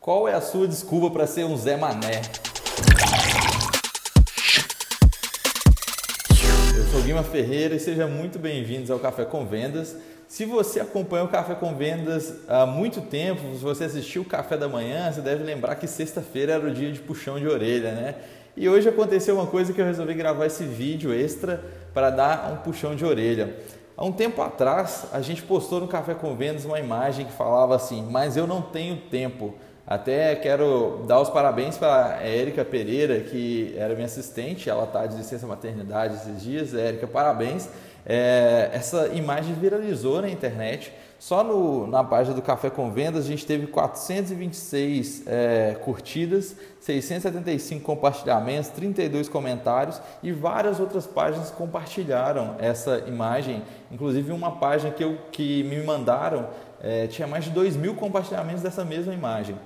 Qual é a sua desculpa para ser um Zé Mané? Eu sou Guima Ferreira e sejam muito bem-vindos ao Café com Vendas. Se você acompanha o Café com Vendas há muito tempo, se você assistiu o Café da Manhã, você deve lembrar que sexta-feira era o dia de puxão de orelha, né? E hoje aconteceu uma coisa que eu resolvi gravar esse vídeo extra para dar um puxão de orelha. Há um tempo atrás, a gente postou no Café com Vendas uma imagem que falava assim: Mas eu não tenho tempo. Até quero dar os parabéns para a Érica Pereira, que era minha assistente, ela está de licença maternidade esses dias. Érica, parabéns. É, essa imagem viralizou na internet. Só no, na página do Café com Vendas a gente teve 426 é, curtidas, 675 compartilhamentos, 32 comentários e várias outras páginas compartilharam essa imagem. Inclusive uma página que, eu, que me mandaram é, tinha mais de 2 mil compartilhamentos dessa mesma imagem.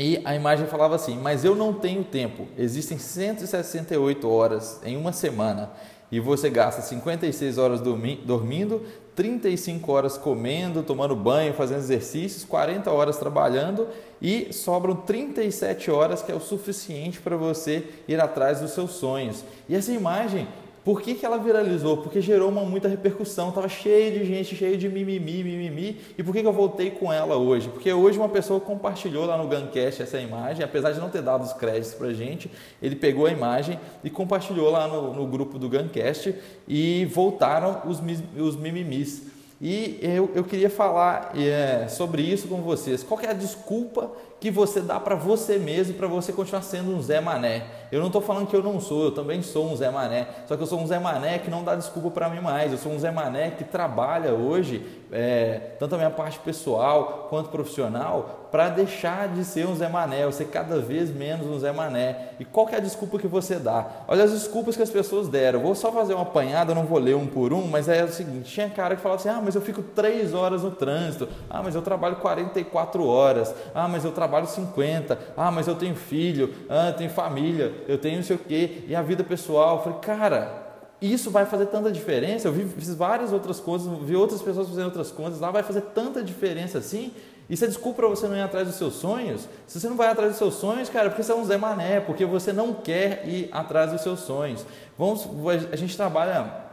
E a imagem falava assim: Mas eu não tenho tempo. Existem 168 horas em uma semana e você gasta 56 horas dormindo, 35 horas comendo, tomando banho, fazendo exercícios, 40 horas trabalhando e sobram 37 horas que é o suficiente para você ir atrás dos seus sonhos. E essa imagem por que, que ela viralizou? Porque gerou uma muita repercussão, estava cheio de gente, cheio de mimimi, mimimi. E por que, que eu voltei com ela hoje? Porque hoje uma pessoa compartilhou lá no Guncast essa imagem, apesar de não ter dado os créditos para gente, ele pegou a imagem e compartilhou lá no, no grupo do Guncast e voltaram os, os mimimis. E eu, eu queria falar é, sobre isso com vocês. Qual é a desculpa que você dá para você mesmo para você continuar sendo um Zé Mané? Eu não estou falando que eu não sou, eu também sou um Zé Mané. Só que eu sou um Zé Mané que não dá desculpa para mim mais. Eu sou um Zé Mané que trabalha hoje, é, tanto a minha parte pessoal quanto profissional, para deixar de ser um Zé Mané, eu ser cada vez menos um Zé Mané. E qual é a desculpa que você dá? Olha as desculpas que as pessoas deram. Eu vou só fazer uma apanhada, não vou ler um por um, mas é o seguinte: tinha cara que falava assim, ah, mas eu fico três horas no trânsito, ah, mas eu trabalho 44 horas, ah, mas eu trabalho 50, ah, mas eu tenho filho, ah, eu tenho família, eu tenho não sei o quê, e a vida pessoal. Eu falei, cara, isso vai fazer tanta diferença. Eu vi, fiz várias outras coisas, vi outras pessoas fazendo outras coisas, lá vai fazer tanta diferença assim. Isso é desculpa você não ir atrás dos seus sonhos? Se você não vai atrás dos seus sonhos, cara, porque você é um Zé Mané, porque você não quer ir atrás dos seus sonhos. Vamos, a gente trabalha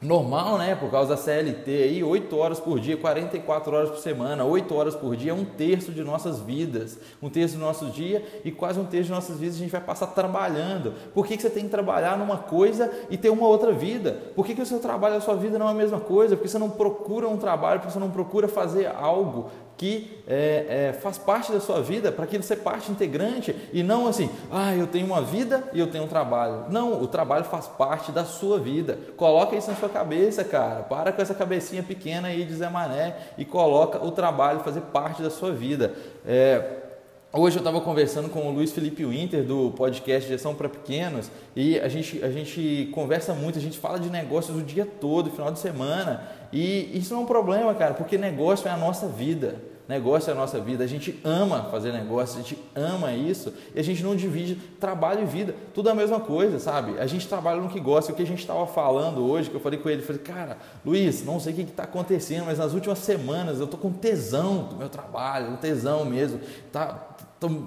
normal, né? Por causa da CLT aí, 8 horas por dia, 44 horas por semana, 8 horas por dia é um terço de nossas vidas, um terço do nosso dia e quase um terço de nossas vidas a gente vai passar trabalhando. Por que, que você tem que trabalhar numa coisa e ter uma outra vida? Por que, que o seu trabalho e a sua vida não é a mesma coisa? Porque você não procura um trabalho, porque você não procura fazer algo que é, é, faz parte da sua vida, para que você parte integrante e não assim, ah, eu tenho uma vida e eu tenho um trabalho. Não, o trabalho faz parte da sua vida. Coloca isso na sua cabeça, cara. Para com essa cabecinha pequena aí de Zé Mané e coloca o trabalho fazer parte da sua vida. É, Hoje eu estava conversando com o Luiz Felipe Winter do podcast Gestão para Pequenos e a gente, a gente conversa muito, a gente fala de negócios o dia todo, final de semana e isso é um problema, cara, porque negócio é a nossa vida. Negócio é a nossa vida, a gente ama fazer negócio, a gente ama isso e a gente não divide trabalho e vida, tudo é a mesma coisa, sabe? A gente trabalha no que gosta. O que a gente estava falando hoje, que eu falei com ele, falei, cara, Luiz, não sei o que está acontecendo, mas nas últimas semanas eu estou com tesão do meu trabalho, um tesão mesmo, tá,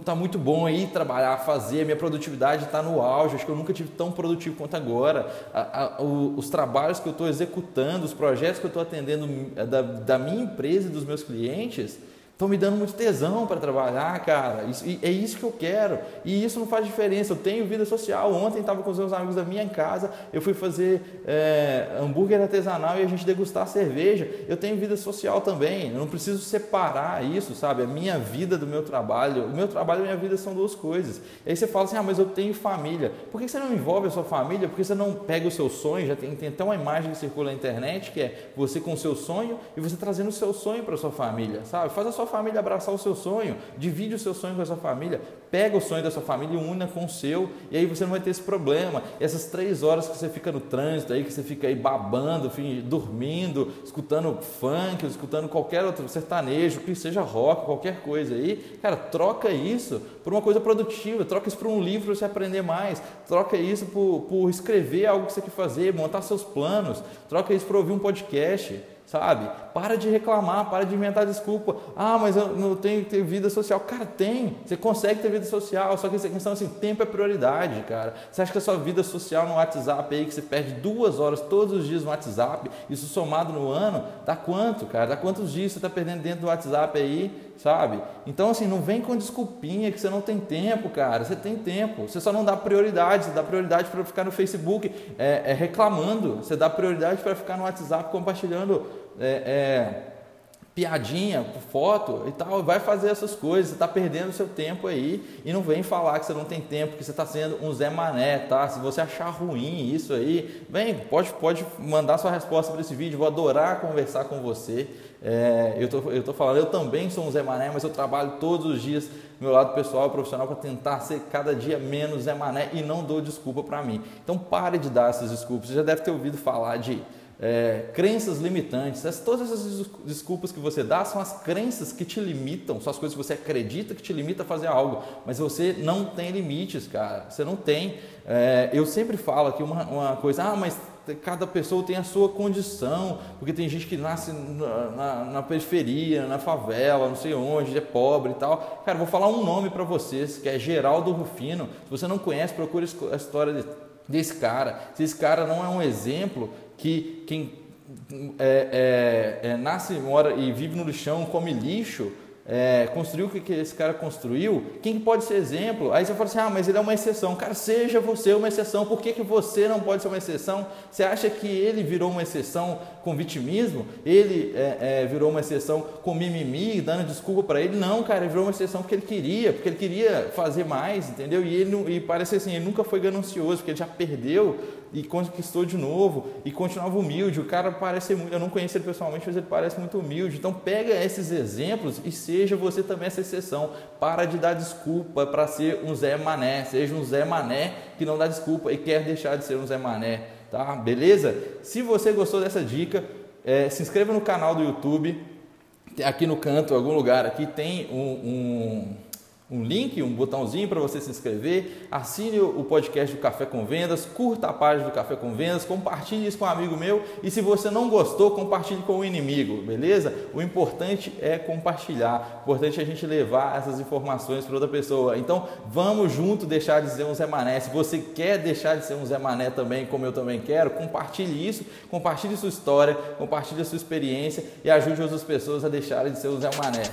tá muito bom aí trabalhar, fazer, minha produtividade está no auge, acho que eu nunca tive tão produtivo quanto agora. A, a, o, os trabalhos que eu estou executando, os projetos que eu estou atendendo da, da minha empresa e dos meus clientes, Estão me dando muito tesão para trabalhar, cara. Isso, é isso que eu quero. E isso não faz diferença. Eu tenho vida social. Ontem estava com os meus amigos da minha casa. Eu fui fazer é, hambúrguer artesanal e a gente degustar cerveja. Eu tenho vida social também. Eu não preciso separar isso, sabe? A minha vida do meu trabalho. O meu trabalho e a minha vida são duas coisas. E aí você fala assim: ah, mas eu tenho família. Por que você não envolve a sua família? Por que você não pega o seu sonho? Já tem, tem até uma imagem que circula na internet que é você com o seu sonho e você trazendo o seu sonho para sua família, sabe? Faz a sua família abraçar o seu sonho, divide o seu sonho com a sua família, pega o sonho da sua família e una com o seu, e aí você não vai ter esse problema. Essas três horas que você fica no trânsito aí, que você fica aí babando, dormindo, escutando funk, escutando qualquer outro sertanejo, que seja rock, qualquer coisa aí, cara, troca isso por uma coisa produtiva, troca isso por um livro para você aprender mais, troca isso por, por escrever algo que você quer fazer, montar seus planos, troca isso para ouvir um podcast sabe? Para de reclamar, para de inventar desculpa. Ah, mas eu não tenho que ter vida social. Cara, tem. Você consegue ter vida social, só que essa questão assim, tempo é prioridade, cara. Você acha que a sua vida social no WhatsApp aí, que você perde duas horas todos os dias no WhatsApp, isso somado no ano, dá quanto, cara? Dá quantos dias você está perdendo dentro do WhatsApp aí, sabe? Então, assim, não vem com desculpinha que você não tem tempo, cara. Você tem tempo. Você só não dá prioridade. Você dá prioridade para ficar no Facebook é, é, reclamando. Você dá prioridade para ficar no WhatsApp compartilhando é, é, piadinha, foto e tal, vai fazer essas coisas, você está perdendo seu tempo aí e não vem falar que você não tem tempo, que você está sendo um Zé Mané, tá? Se você achar ruim isso aí, vem, pode, pode mandar sua resposta para esse vídeo, vou adorar conversar com você. É, eu, tô, eu tô falando, eu também sou um Zé Mané, mas eu trabalho todos os dias meu lado pessoal e profissional para tentar ser cada dia menos Zé Mané e não dou desculpa para mim. Então pare de dar essas desculpas. Você já deve ter ouvido falar de é, crenças limitantes. Essas, todas essas desculpas que você dá são as crenças que te limitam, são as coisas que você acredita que te limita a fazer algo, mas você não tem limites, cara. Você não tem. É, eu sempre falo aqui uma, uma coisa, ah, mas cada pessoa tem a sua condição, porque tem gente que nasce na, na, na, periferia, na favela, não sei onde, é pobre e tal. Cara, vou falar um nome para vocês, que é Geraldo Rufino. Se você não conhece, procure a história desse cara. Se esse cara não é um exemplo, que quem é, é, é, nasce, mora e vive no lixão, come lixo, é, construiu o que esse cara construiu, quem pode ser exemplo? Aí você fala assim, ah, mas ele é uma exceção. Cara, seja você uma exceção. Por que, que você não pode ser uma exceção? Você acha que ele virou uma exceção com vitimismo? Ele é, é, virou uma exceção com mimimi, dando desculpa para ele? Não, cara, ele virou uma exceção porque ele queria, porque ele queria fazer mais, entendeu? E, ele, e parece assim, ele nunca foi ganancioso, porque ele já perdeu e conquistou de novo e continuava humilde. O cara parece muito, eu não conheço ele pessoalmente, mas ele parece muito humilde. Então pega esses exemplos e seja você também essa exceção. Para de dar desculpa para ser um Zé Mané, seja um Zé Mané que não dá desculpa e quer deixar de ser um Zé Mané, tá? Beleza? Se você gostou dessa dica, é, se inscreva no canal do YouTube. Aqui no canto, em algum lugar aqui tem um, um um link, um botãozinho para você se inscrever, assine o podcast do Café com Vendas, curta a página do Café com Vendas, compartilhe isso com um amigo meu e se você não gostou, compartilhe com o inimigo, beleza? O importante é compartilhar, o importante é a gente levar essas informações para outra pessoa. Então, vamos junto deixar de ser um Zé Mané. Se você quer deixar de ser um Zé Mané também, como eu também quero, compartilhe isso, compartilhe sua história, compartilhe sua experiência e ajude outras pessoas a deixarem de ser um Zé Mané.